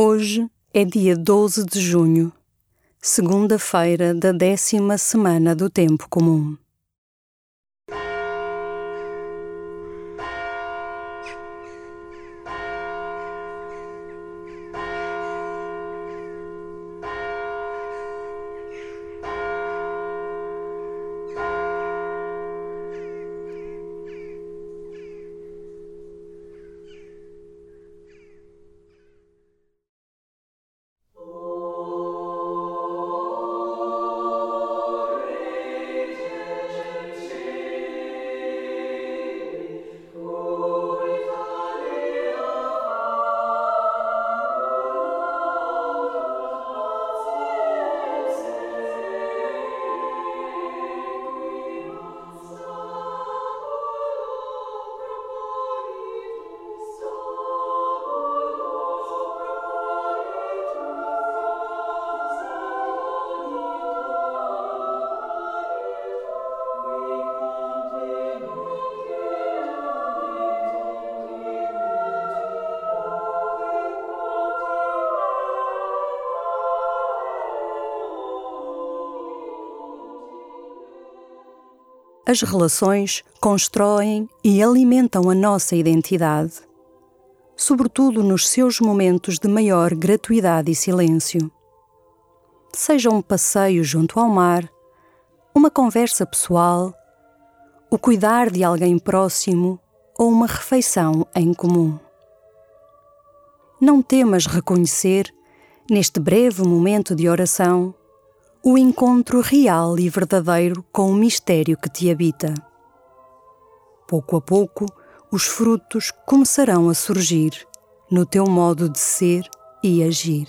Hoje é dia 12 de junho, segunda-feira da décima semana do Tempo Comum. As relações constroem e alimentam a nossa identidade, sobretudo nos seus momentos de maior gratuidade e silêncio. Seja um passeio junto ao mar, uma conversa pessoal, o cuidar de alguém próximo ou uma refeição em comum. Não temas reconhecer, neste breve momento de oração, o encontro real e verdadeiro com o mistério que te habita. Pouco a pouco, os frutos começarão a surgir no teu modo de ser e agir.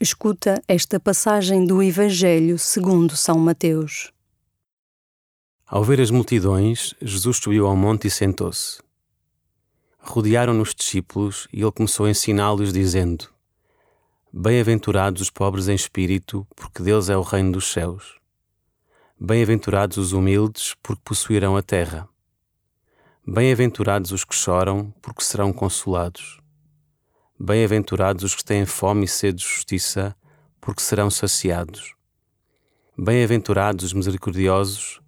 Escuta esta passagem do Evangelho segundo São Mateus. Ao ver as multidões, Jesus subiu ao monte e sentou-se. Rodearam-no os discípulos e ele começou a ensiná-los, dizendo: Bem-aventurados os pobres em espírito, porque deles é o reino dos céus. Bem-aventurados os humildes, porque possuirão a terra. Bem-aventurados os que choram, porque serão consolados. Bem-aventurados os que têm fome e sede de justiça, porque serão saciados. Bem-aventurados os misericordiosos,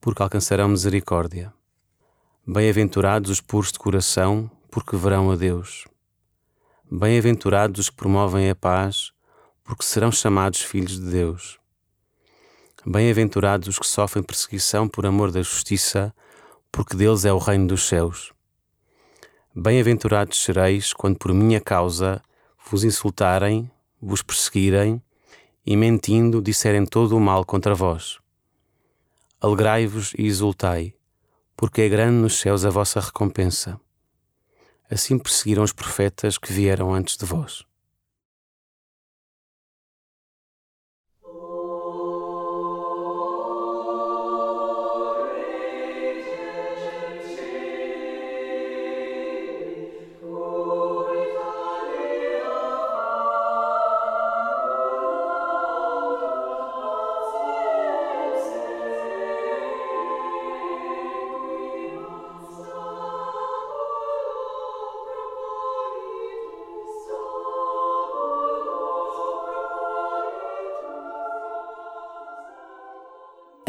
porque alcançarão misericórdia. Bem-aventurados os puros de coração, porque verão a Deus. Bem-aventurados os que promovem a paz, porque serão chamados filhos de Deus. Bem-aventurados os que sofrem perseguição por amor da justiça, porque deles é o reino dos céus. Bem-aventurados sereis quando por minha causa vos insultarem, vos perseguirem e mentindo disserem todo o mal contra vós. Alegrai-vos e exultai, porque é grande nos céus a vossa recompensa. Assim perseguiram os profetas que vieram antes de vós.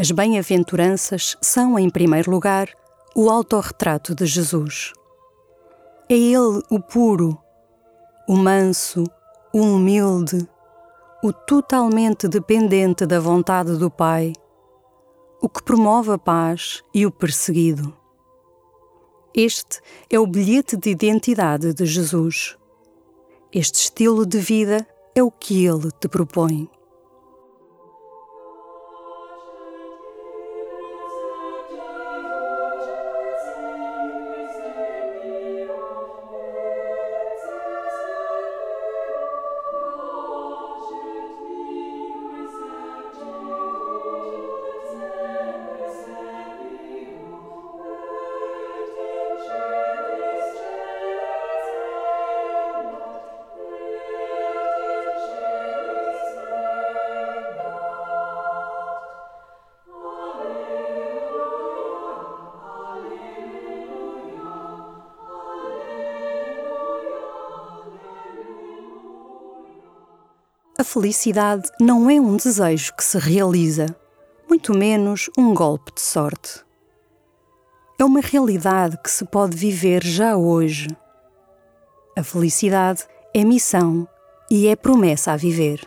As bem-aventuranças são, em primeiro lugar, o autorretrato de Jesus. É ele o puro, o manso, o humilde, o totalmente dependente da vontade do Pai, o que promove a paz e o perseguido. Este é o bilhete de identidade de Jesus. Este estilo de vida é o que ele te propõe. Felicidade não é um desejo que se realiza, muito menos um golpe de sorte. É uma realidade que se pode viver já hoje. A felicidade é missão e é promessa a viver.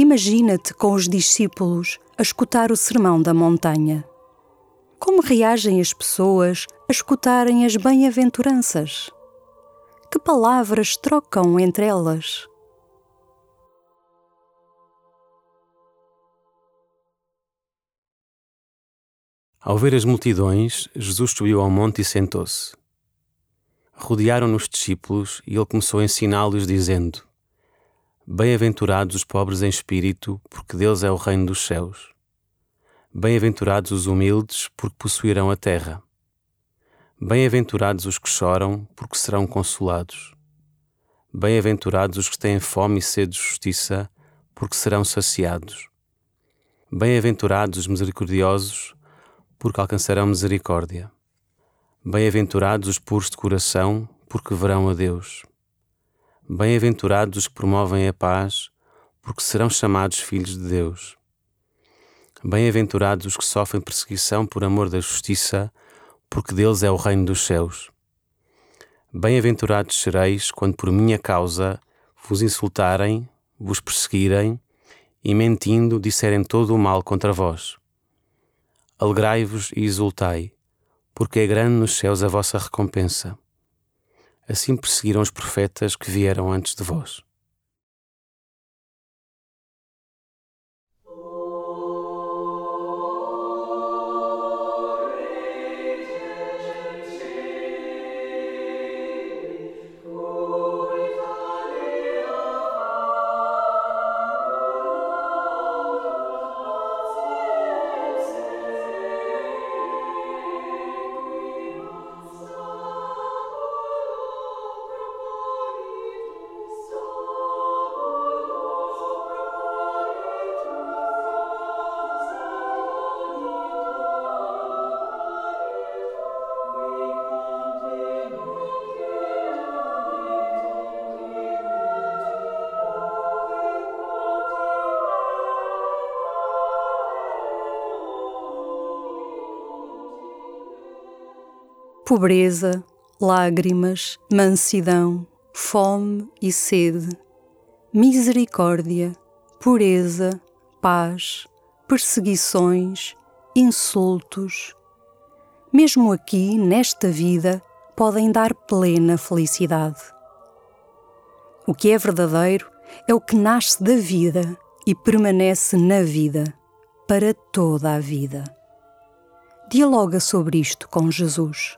Imagina-te com os discípulos a escutar o sermão da montanha. Como reagem as pessoas a escutarem as bem-aventuranças? Que palavras trocam entre elas? Ao ver as multidões, Jesus subiu ao monte e sentou-se. Rodearam-no os discípulos e ele começou a ensiná-los, dizendo: Bem-aventurados os pobres em espírito, porque deles é o reino dos céus. Bem-aventurados os humildes, porque possuirão a terra. Bem-aventurados os que choram, porque serão consolados. Bem-aventurados os que têm fome e sede de justiça, porque serão saciados. Bem-aventurados os misericordiosos, porque alcançarão misericórdia. Bem-aventurados os puros de coração, porque verão a Deus. Bem-aventurados os que promovem a paz, porque serão chamados filhos de Deus. Bem-aventurados os que sofrem perseguição por amor da justiça, porque deles é o reino dos céus. Bem-aventurados sereis quando por minha causa vos insultarem, vos perseguirem e mentindo disserem todo o mal contra vós. Alegrai-vos e exultai, porque é grande nos céus a vossa recompensa assim perseguiram os profetas que vieram antes de vós. Pobreza, lágrimas, mansidão, fome e sede, misericórdia, pureza, paz, perseguições, insultos. Mesmo aqui, nesta vida, podem dar plena felicidade. O que é verdadeiro é o que nasce da vida e permanece na vida. para toda a vida. Dialoga sobre isto com Jesus.